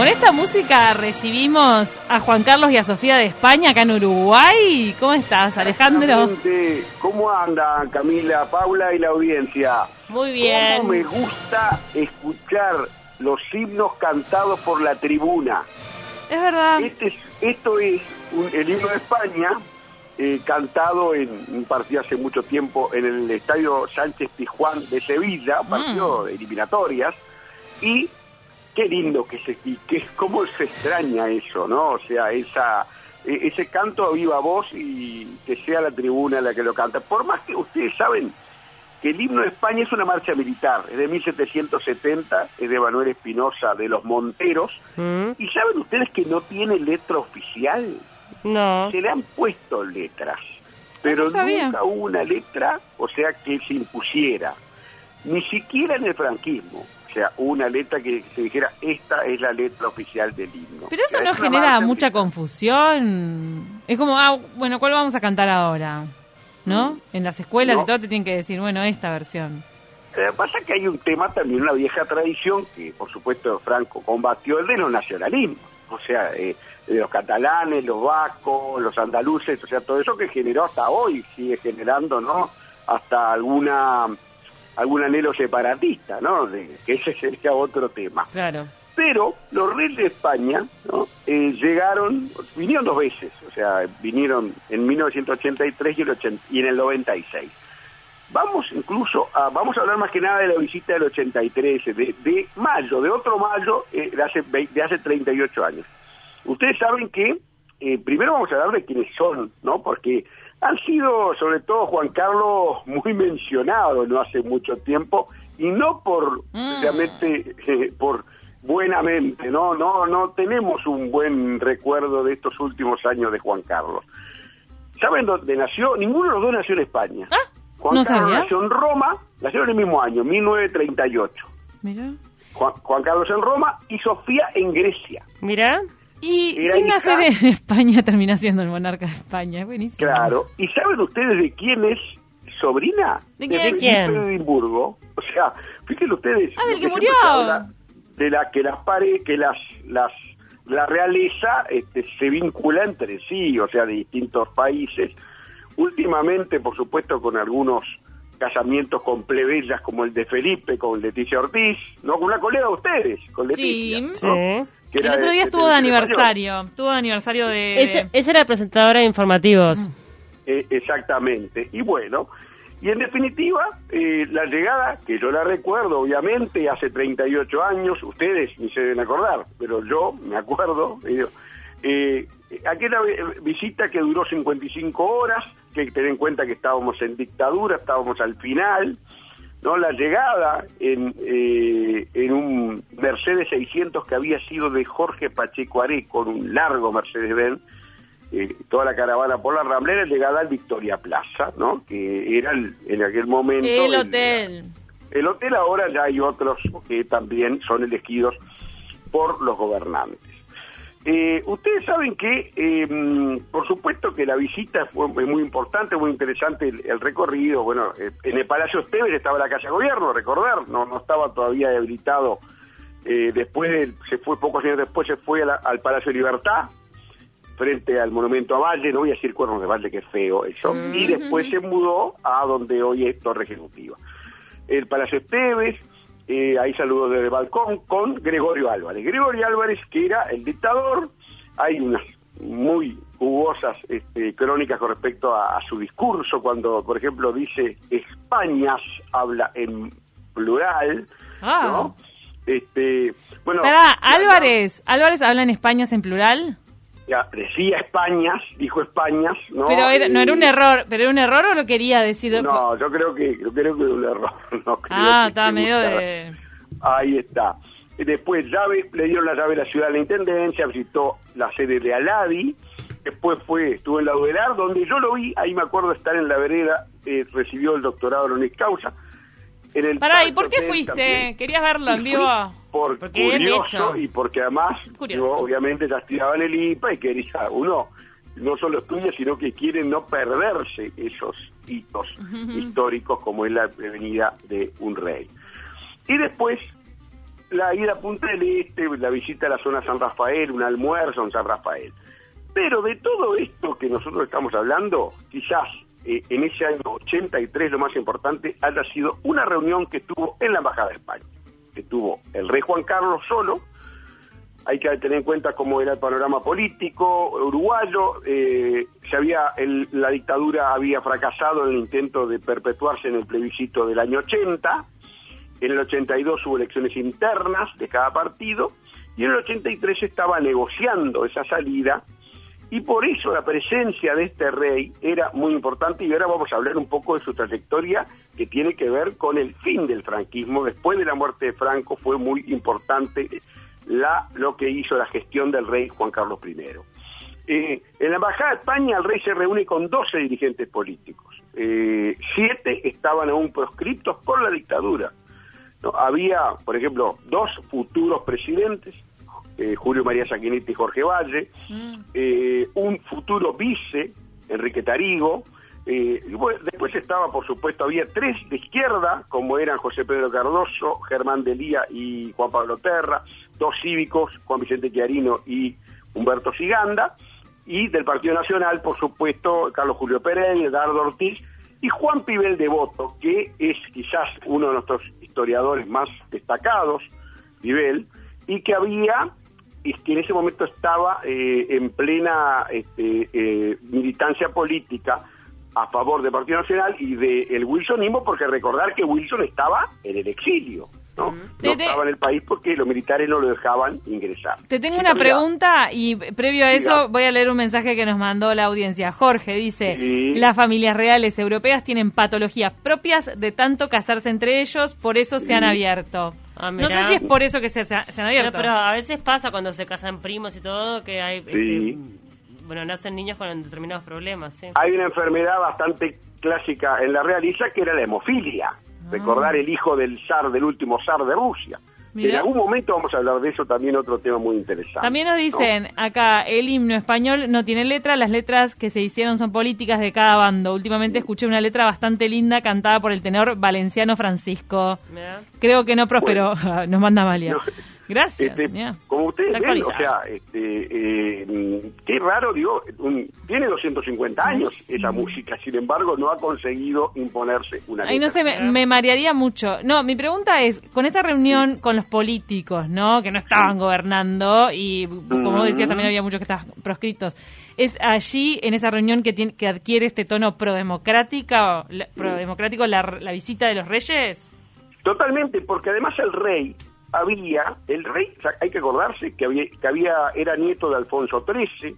Con esta música recibimos a Juan Carlos y a Sofía de España acá en Uruguay. ¿Cómo estás, Alejandro? ¿Cómo andan Camila, Paula y la audiencia? Muy bien. ¿Cómo me gusta escuchar los himnos cantados por la tribuna? Es verdad. Este es- esto es un- el himno de España, eh, cantado en un partido hace mucho tiempo en el estadio Sánchez Pizjuán de Sevilla, un partido de eliminatorias, y qué lindo que se y que cómo se extraña eso, ¿no? O sea, esa e- ese canto a viva voz y que sea la tribuna la que lo canta. Por más que ustedes saben que el himno de España es una marcha militar, es de 1770, es de Manuel Espinosa de los Monteros, ¿Mm? y saben ustedes que no tiene letra oficial, No. se le han puesto letras, pero No sabía. nunca hubo una letra, o sea, que se impusiera, ni siquiera en el franquismo. O sea, una letra que se dijera, esta es la letra oficial del himno. Pero eso no genera mucha confusión. Es como, ah, bueno, ¿cuál vamos a cantar ahora? ¿No? En las escuelas No. y todo te tienen que decir, bueno, esta versión. Eh, pasa que hay un tema también, una vieja tradición que, por supuesto, Franco combatió, el de los nacionalismos. O sea, eh, los catalanes, los vascos, los andaluces, o sea, todo eso que generó hasta hoy, sigue generando, ¿no? Hasta alguna algún anhelo separatista, ¿no? De- que ese sería otro tema. Claro. Pero los reyes de España ¿no? Eh, llegaron, vinieron dos veces, o sea, vinieron en 1983 y, el 80 y en el 96. Vamos incluso a, vamos a hablar más que nada de la visita del 83, de, de mayo, de otro mayo eh, de, hace, de hace 38 años. Ustedes saben que, eh, primero vamos a hablar de quiénes son, ¿no? Porque han sido, sobre todo Juan Carlos, muy mencionados no hace mucho tiempo, y no por, Mm. realmente, eh, por buenamente, ¿no? No, no tenemos un buen recuerdo de estos últimos años de Juan Carlos. ¿Saben dónde nació? Ninguno de los dos nació en España. Ah, Juan no Carlos sabía. nació en Roma, nació en el mismo año, 1938. Mira. Juan, Juan Carlos en Roma y Sofía en Grecia. Mira. Y Era sin hija- nacer en España termina siendo el monarca de España. Es buenísimo. Claro. ¿Y saben ustedes de quién es sobrina? ¿De quién? Felipe ¿Quién? de Edimburgo. O sea, fíjense ustedes. Ah, del que murió. habla De la que las pare, que las las la realeza este, se vincula entre sí, o sea, de distintos países. Últimamente, por supuesto, con algunos casamientos con plebeyas como el de Felipe, con Leticia Ortiz, no con una colega de ustedes, con Leticia. Sí. ¿no? Sí. Que El era otro día de estuvo de aniversario. Estuvo de aniversario de... Ella, ella era presentadora de informativos. Eh, exactamente. Y bueno, y en definitiva, eh, la llegada, que yo la recuerdo, obviamente, hace 38 años, ustedes ni se deben acordar, pero yo me acuerdo, eh, eh, aquella vi- visita que duró 55 horas, que hay que tener en cuenta que estábamos en dictadura, estábamos al final, ¿no? La llegada en, eh, en un Mercedes 600 que había sido de Jorge Pacheco Aré, con un largo Mercedes-Benz, eh, toda la caravana por la Ramblera, llegada al Victoria Plaza, ¿no? Que era el- en aquel momento... El hotel. El hotel ahora ya hay otros que también son elegidos por los gobernantes. Eh, ustedes saben que, eh, mm, por supuesto que la visita fue muy importante, muy interesante el, el recorrido. Bueno, eh, en el Palacio Esteves estaba la Casa de Gobierno, recordar, no, no estaba todavía habilitado. Eh, después, se fue pocos años después, se fue la- al Palacio Libertad, frente al monumento a Valle, no voy a decir cuernos de Valle, que es feo eso, y después se mudó a donde hoy es Torre Ejecutiva. El Palacio Esteves, eh, ahí saludó desde el balcón con Gregorio Álvarez. Gregorio Álvarez, que era el dictador, hay unas muy jugosas este, crónicas con respecto a, a su discurso, cuando, por ejemplo, dice Españas, habla en plural, Ah. ¿no? Este, bueno, Pará, Álvarez. ¿Álvarez habla en Españas en plural? Ya decía Españas, dijo Españas, ¿no? pero era- no era un error. ¿Pero era un error o lo quería decir? No, yo creo que yo creo que es un error. No creo ah, que- medio de... Ahí está. Después llave, le dieron la llave de la ciudad de la Intendencia, visitó la sede de Aladi, después fue, estuvo en la Udelar, donde yo lo vi, ahí me acuerdo estar en la vereda, eh, recibió el doctorado honoris causa, En el Pará, ¿y por qué fuiste? también. ¿Querías verlo en vivo? Por Porque curioso y porque además yo obviamente ya estudiaba en el IPA y quería uno no solo estudia sino que quiere no perderse esos hitos históricos como es la venida de un rey. Y después la ida a Punta del Este, la visita a la zona San Rafael, un almuerzo en San Rafael. Pero de todo esto que nosotros estamos hablando, quizás eh, en ese año 83 lo más importante haya sido una reunión que estuvo en la Embajada de España, que tuvo el rey Juan Carlos solo, hay que tener en cuenta cómo era el panorama político uruguayo, eh, se había el- la dictadura había fracasado en el intento de perpetuarse en el plebiscito del año 80, en el 82 hubo elecciones internas de cada partido. Y en el 83 se estaba negociando esa salida y por eso la presencia de este rey era muy importante y ahora vamos a hablar un poco de su trayectoria que tiene que ver con el fin del franquismo. Después de la muerte de Franco fue muy importante lo que hizo la gestión del rey Juan Carlos I. Eh, en la Embajada de España el rey se reúne con 12 dirigentes políticos. Eh, siete estaban aún proscriptos por la dictadura. Había, por ejemplo, dos futuros presidentes, eh, Julio María Saquinetti y Jorge Valle, eh, un futuro vice, Enrique Tarigo, eh, bueno, después estaba, por supuesto, había tres de izquierda, como eran José Pedro Cardoso, Germán Delía y Juan Pablo Terra, dos cívicos, Juan Vicente Chiarino y Humberto Siganda, y del Partido Nacional, por supuesto, Carlos Julio Pérez, Eduardo Ortiz y Juan Pibel Devoto, que es quizás uno de nuestros historiadores más destacados, Pibel, y que había, y que en ese momento estaba eh, en plena este, eh, militancia política a favor del Partido Nacional y del wilsonismo, porque recordar que Wilson estaba en el exilio, ¿no? No estaba en el país porque los militares no lo dejaban ingresar. Te tengo una pregunta y previo a eso voy a leer un mensaje que nos mandó la audiencia. Jorge dice, Sí. las familias reales europeas tienen patologías propias de tanto casarse entre ellos, por eso se han abierto. Ah, no sé si es por eso que se, se han Pero, abierto. pero a veces pasa cuando se casan primos y todo que hay, Sí. este, bueno, nacen niños con determinados problemas, ¿sí? hay una enfermedad bastante clásica en la realeza que era la hemofilia. Recordar el hijo del zar, del último zar de Rusia. Mirá. En algún momento vamos a hablar de eso también, otro tema muy interesante. También nos ¿no? dicen acá, el himno español no tiene letra, las letras que se hicieron son políticas de cada bando. Últimamente escuché una letra bastante linda cantada por el tenor valenciano Francisco. Mirá. Creo que no prosperó. Nos manda Malia. No. Gracias. Este, como ustedes Está ven, o sea, este, eh, qué raro, digo, un- tiene 250 años sí. esa música, sin embargo no ha conseguido imponerse una Ay, no sé, me, me marearía mucho. No, mi pregunta es, con esta reunión con los políticos, ¿no? Que no estaban gobernando y, como vos decías, también había muchos que estaban proscritos. ¿Es allí, en esa reunión, que, tiene, que adquiere este tono prodemocrática, la- prodemocrático la, la visita de los reyes? Totalmente, porque además el rey había, el rey, hay que acordarse que había, que había era nieto de Alfonso XIII,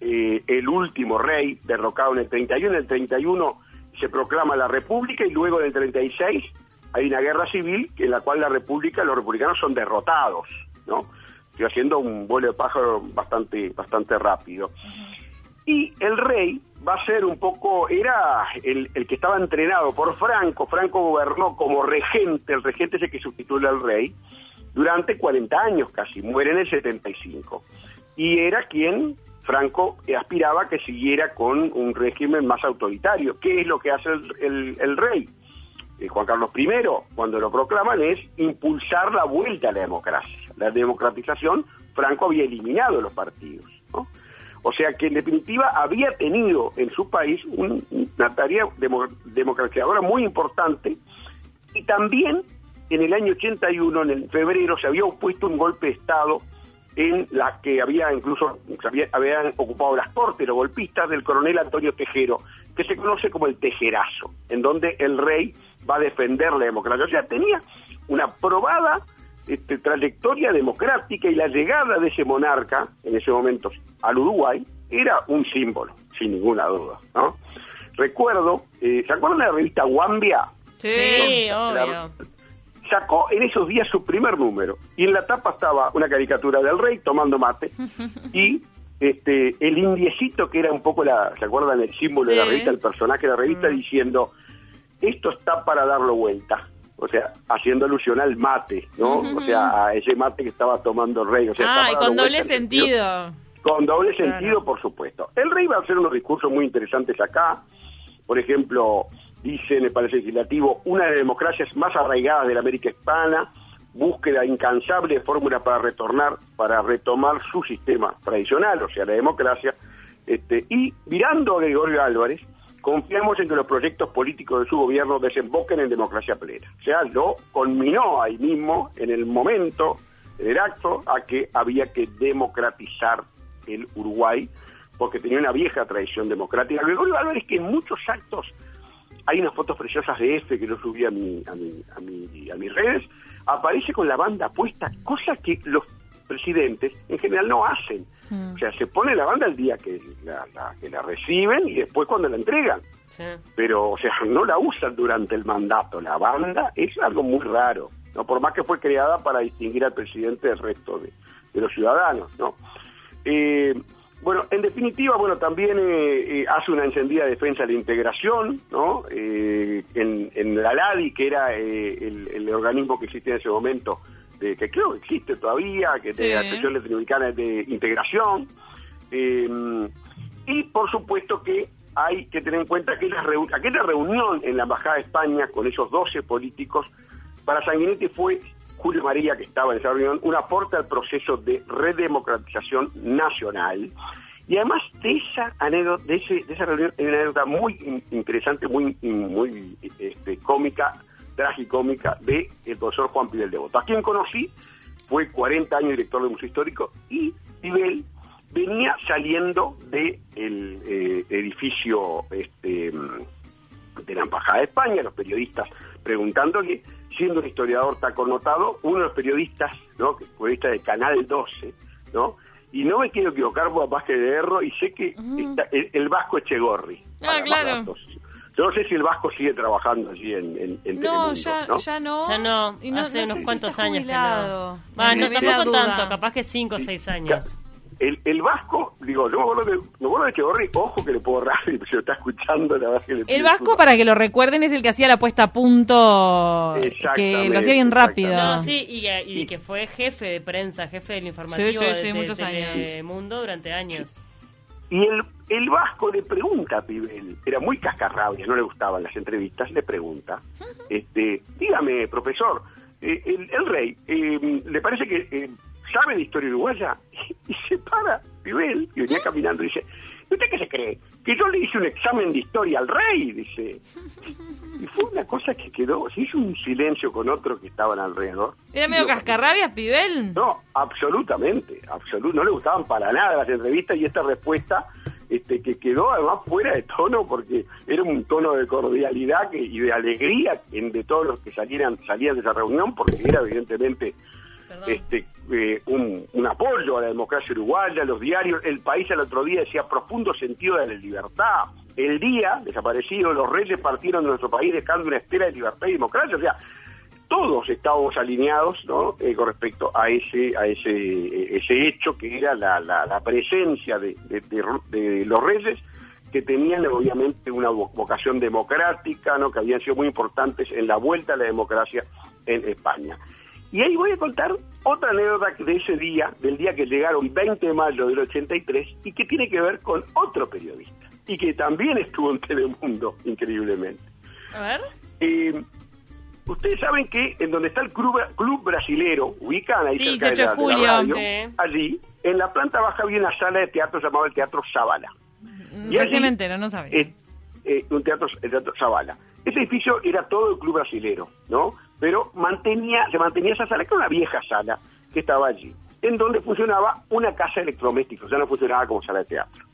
eh, el último rey derrocado en el 31, en el 31 se proclama la República y luego en el 36 hay una guerra civil en la cual la República, los republicanos son derrotados, ¿no? Estoy haciendo un vuelo de pájaro bastante, bastante rápido. Y el rey va a ser un poco, era el, que estaba entrenado por Franco. Franco gobernó como regente, el regente es el que sustituye al rey, durante 40 años casi, muere en el 75. Y era quien Franco aspiraba que siguiera con un régimen más autoritario. ¿Qué es lo que hace el, el- el rey? Eh, Juan Carlos I, cuando lo proclaman, es impulsar la vuelta a la democracia. La democratización, Franco había eliminado los partidos. O sea que en definitiva había tenido en su país un- una tarea demo- democratizadora muy importante y también en el año 81, en el febrero, se había opuesto un golpe de Estado en la que había incluso habían ocupado las cortes los golpistas del coronel Antonio Tejero, que se conoce como el Tejerazo, en donde el rey va a defender la democracia. O sea, tenía una probada este, trayectoria democrática y la llegada de ese monarca, en ese momento, al Uruguay, era un símbolo, sin ninguna duda. ¿no? Recuerdo, eh, ¿se acuerdan de la revista Wambia? Sí, obvio. sacó en esos días su primer número y en la tapa estaba una caricatura del rey tomando mate y este el indiecito que era un poco la se acuerdan el símbolo de la revista el personaje de la revista diciendo esto está para darlo vuelta o sea, haciendo alusión al mate, ¿no? O sea, a ese mate que estaba tomando el rey. O sea, ah, y con doble sentido. con doble Claro. sentido, por supuesto. El rey va a hacer unos discursos muy interesantes acá. Por ejemplo, dice en el Palacio Legislativo, una de las democracias más arraigadas de la América Hispana, búsqueda incansable de fórmulas para retornar, para retomar su sistema tradicional, o sea, la democracia. Este, y mirando a Gregorio Álvarez, confiamos en que los proyectos políticos de su gobierno desemboquen en democracia plena. O sea, lo conminó ahí mismo, en el momento, en el acto, a que había que democratizar el Uruguay, porque tenía una vieja tradición democrática. Gregorio Álvarez, que en muchos actos, hay unas fotos preciosas de F que yo subí a, mi, a, mi, a, mi- a mis redes, aparece con la banda puesta, cosa que los presidentes en general no hacen. Mm. O sea, se pone la banda el día que la, la- que la reciben y después cuando la entregan. Sí. Pero, o sea, no la usan durante el mandato. La banda es algo muy raro, ¿no? Por más que fue creada para distinguir al presidente del resto de, de los ciudadanos, ¿no? Eh, bueno, en definitiva, bueno, también eh, eh, hace una encendida defensa de la integración, ¿no? Eh, en, en la LADI, que era eh, el, el organismo que existía en ese momento, de, que creo que existe todavía, que Sí. de Asociación Latinoamericana de Integración. Eh, y por supuesto que hay que tener en cuenta que aquella, reu- aquella reunión en la Embajada de España con esos 12 políticos, para Sanguinetti fue Julio María, que estaba en esa reunión, un aporte al proceso de redemocratización nacional. Y además de esa anécdota, de, ese- de esa reunión, hay una anécdota muy in- interesante, muy, muy este, cómica, tragicómica, de el profesor Juan Pibel de Boto. A quien conocí, fue 40 años director del Museo Histórico, y Pibel venía saliendo del edificio este, de la Embajada de España, los periodistas preguntándole, siendo un historiador tan connotado, uno de los periodistas, ¿no? periodista de Canal 12, ¿no? Y no me quiero equivocar por que de error, y sé que está el, el Vasco Echegorri. Ah, claro. datos. Yo no sé si el Vasco sigue trabajando allí en, en, en No, Telemundo, ya ¿no? ya no. Ya no, Y hace sé unos si cuantos está años que no. Va, no, tampoco tanto, capaz que 5 o 6 años. El, el Vasco, digo, yo me acuerdo de, me acuerdo de Echegorri, ojo que le puedo errar, y si lo está escuchando, la verdad que le El Vasco, para que lo recuerden, es el que hacía la puesta a punto, que lo hacía bien rápido. No, sí, y, y que fue jefe de prensa, jefe del informativo Sí, sí, sí, de, de- muchos de años. Telemundo durante años. Y el, el Vasco le pregunta a Pibel, era muy cascarrabia, no le gustaban las entrevistas, le pregunta, este, dígame, profesor, eh, el, el rey, eh, ¿le parece que eh, sabe de historia uruguaya? Y, se para Pibel, y venía caminando, y dice, ¿y usted qué se cree? Que yo le hice un examen de historia al rey, dice. Y fue una cosa que quedó, se hizo un silencio con otros que estaban alrededor. ¿Era medio cascarrabias, Pibel? no, absolutamente, absolut, no le gustaban para nada las entrevistas y esta respuesta este, que quedó además fuera de tono porque era un tono de cordialidad que- y de alegría en, de todos los que salieran salían de esa reunión porque era evidentemente Este eh, un, apoyo a la democracia uruguaya, los diarios, el país al otro día decía profundo sentido de la libertad. El día desaparecido, los reyes partieron de nuestro país dejando una estela de libertad y democracia. O sea, todos estábamos alineados ¿no? Eh, con respecto a ese a ese eh, ese hecho que era la, la, la presencia de, de- los reyes que tenían obviamente una vo- vocación democrática no que habían sido muy importantes en la vuelta a la democracia en España y ahí voy a contar otra anécdota de ese día del día que llegaron 20 de mayo del 83 y que tiene que ver con otro periodista y que también estuvo en Telemundo increíblemente A ver. eh, Ustedes saben que en donde está el club, club brasilero, ubican ahí Sí, cerca de 18 la, de de la julio. radio, Sí. allí, en la planta baja había una sala de teatro llamada el Teatro Zavala. Y Recién allí, me entero, no sabía. eh, eh, un teatro, el Teatro Zavala. Ese edificio era todo el club brasilero, ¿no? Pero mantenía, se mantenía esa sala, que era una vieja sala que estaba allí, en donde funcionaba una casa de ya no funcionaba como sala de teatro.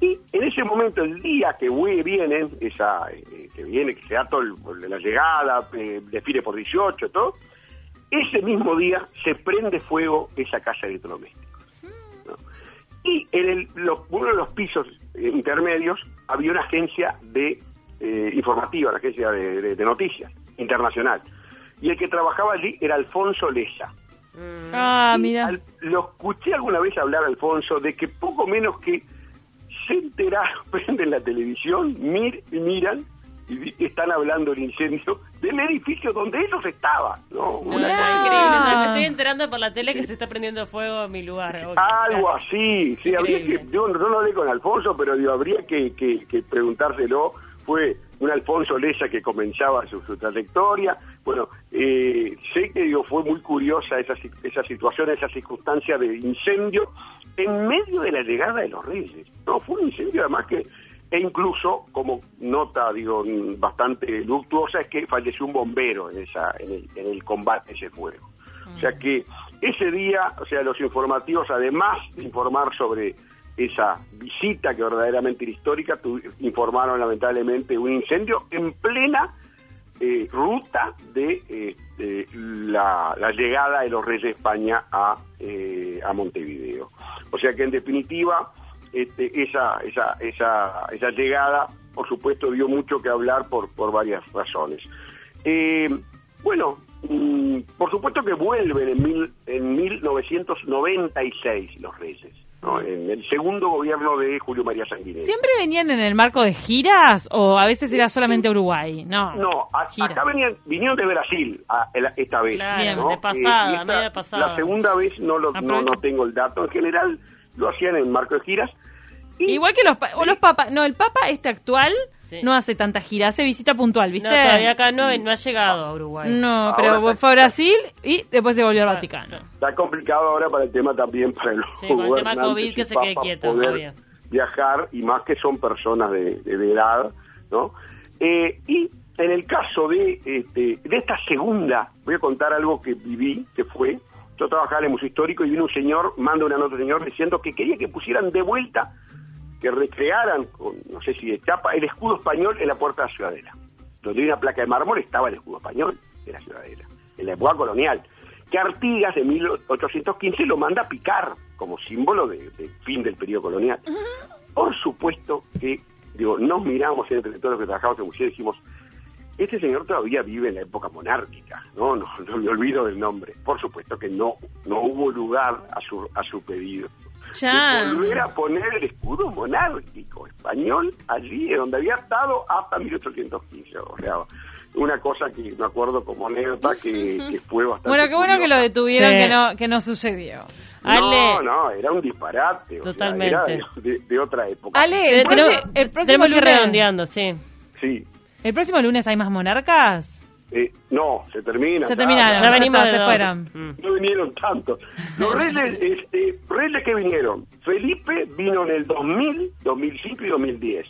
Y en ese momento, el día que vienen, esa, eh, que viene, que se da todo el- la llegada, eh, por 18, todo, ese mismo día se prende fuego esa casa de electrodomésticos. Y en el, uno de los pisos eh, intermedios había una agencia de eh, informativa, una agencia de noticias internacional. Y el que trabajaba allí era Alfonso Leza. Ah, Y mira. al- lo escuché alguna vez hablar, Alfonso, de que poco menos que se enteraron, prenden la televisión, mir, miran y vi- están hablando del incendio del edificio donde ellos estaban. ¿no? Una increíble. O sea, me estoy enterando por la tele que se está prendiendo fuego en mi lugar. Algo así, sí, habría que, yo, yo no hablé con Alfonso, pero digo, habría que, que, que preguntárselo. Fue un Alfonso Leza que comenzaba su, su trayectoria. Bueno, eh, sé que digo, fue muy curiosa esa, esa situación, esa circunstancia de incendio en medio de la llegada de los reyes. No, fue un incendio además que, e incluso, como nota, digo, mm, bastante luctuosa, es que falleció un bombero en, esa, en, el, en el combate a ese fuego. O sea que ese día, o sea, los informativos, además de informar sobre esa visita que verdaderamente era histórica, tu- informaron lamentablemente un incendio en plena eh, ruta de, eh, la, llegada de los reyes de España a, eh, a Montevideo. O sea que en definitiva, este, esa, esa, esa, esa llegada, por supuesto, dio mucho que hablar por, por varias razones. Bueno, mm, por supuesto que vuelven en, mil, en 1996 los reyes, ¿no? en el segundo gobierno de Julio María Sanguinetti. ¿Siempre venían en el marco de giras o a veces era solamente Uruguay? No. No, a- acá venían, vinieron de Brasil a- el- esta vez. Claro, ¿no? de pasada, y esta- media pasada. La segunda vez no, lo, no, no tengo el dato. En general lo hacían en marco de giras. Y- Igual que los, pa- o los papas. No, el papa este actual Sí. no hace tanta gira, hace visita puntual, ¿viste? No, todavía acá no, no ha llegado a Uruguay. No, Ahora pero está- fue a Brasil y después se volvió al Ah, Vaticano. Está complicado ahora para el tema también para los Sí, con el tema COVID que se quede quieto poder viajar y más que son personas de, de- de edad, ¿no? Eh, y en el caso de, este, de esta segunda, voy a contar algo que viví, que fue, yo trabajaba en el Museo Histórico y vino un señor, manda una nota señor diciendo que quería que pusieran de vuelta, que recrearan, con, no sé si de chapa, el escudo español en la puerta de la Ciudadela. Donde hay una placa de mármol estaba el escudo español de la Ciudadela, en la época colonial. Que Artigas, en 1815, lo manda a picar como símbolo de, de fin del periodo colonial. Por supuesto que, digo, nos miramos entre todos los que trabajamos en el museo y dijimos, este señor todavía vive en la época monárquica, ¿no? No, no me olvido del nombre. Por supuesto que no, no hubo lugar a su, a su pedido. Ya. De volver a poner el escudo monárquico español allí, donde había estado hasta 1815. O sea, una cosa que me acuerdo como anécdota que, que fue bastante. Bueno, qué bueno que lo detuvieron, Sí. que no que no sucedió. No, Ale. no, era un disparate. o sea, Totalmente. era de, otra época. Ale, tenemos, próximo- el próximo tenemos que ir lunes, redondeando, sí. Sí. ¿El próximo lunes hay más monarcas? Eh, no, se termina. Se terminaron. Ya venimos se fueron. Mm. No vinieron tantos. Los reyes, este, reyes que vinieron. Felipe vino en el 2000, 2005 y 2010.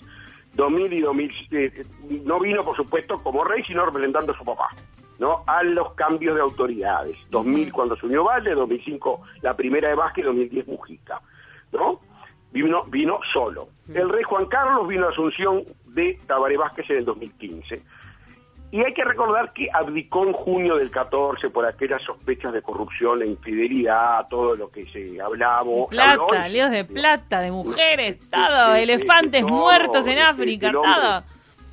2000 y 2000, eh, no vino por supuesto como rey, sino representando a su papá, ¿no? A los cambios de autoridades. 2000 cuando se unió Valle, 2005 la primera de Vázquez, 2010 Mujica, ¿no? Vino, vino solo. El rey Juan Carlos vino a Asunción de Tabaré Vázquez en el 2015. Y hay que recordar que abdicó en junio del 14 por aquellas sospechas de corrupción e infidelidad, todo lo que se hablaba. Plata, habló- líos de plata, de mujeres, todo, elefantes muertos en África, todo.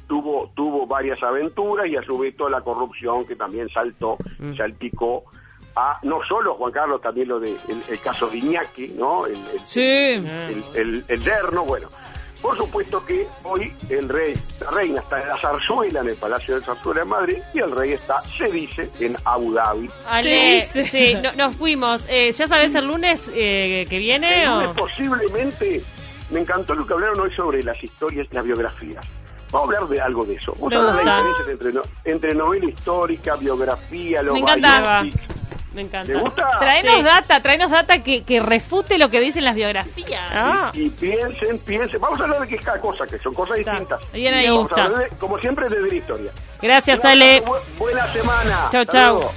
Tuvo, tuvo varias aventuras y a su vez toda la corrupción que también saltó, salpicó a no solo Juan Carlos, también lo de el, el caso de Iñaki, ¿no? El, el- Sí. el, el, el yerno, bueno. Por supuesto que hoy el rey, la reina está en la zarzuela, en el Palacio de Zarzuela en Madrid, y el rey está, se dice, en Abu Dhabi. Ale, Sí, sí, sí. no- nos fuimos. Eh, ¿Ya sabes el lunes eh, que viene? El o? lunes posiblemente, me encantó lo que hablaron hoy sobre las historias, las biografías. Vamos a hablar de algo de eso. Vamos Me a hablar de gusta. diferencias entre, no- entre novela histórica, biografía, los Me. Me encanta. ¿Te gusta? Traenos Sí. data, traenos data que, que refute lo que dicen las biografías. Ah. Y piensen, piensen. Vamos a hablar de que es cada cosa, que son cosas Está. distintas. Bien ahí. Vamos a Me hablar de- como siempre, desde la historia. Gracias, Ale. bu- buena semana. Chau. luego.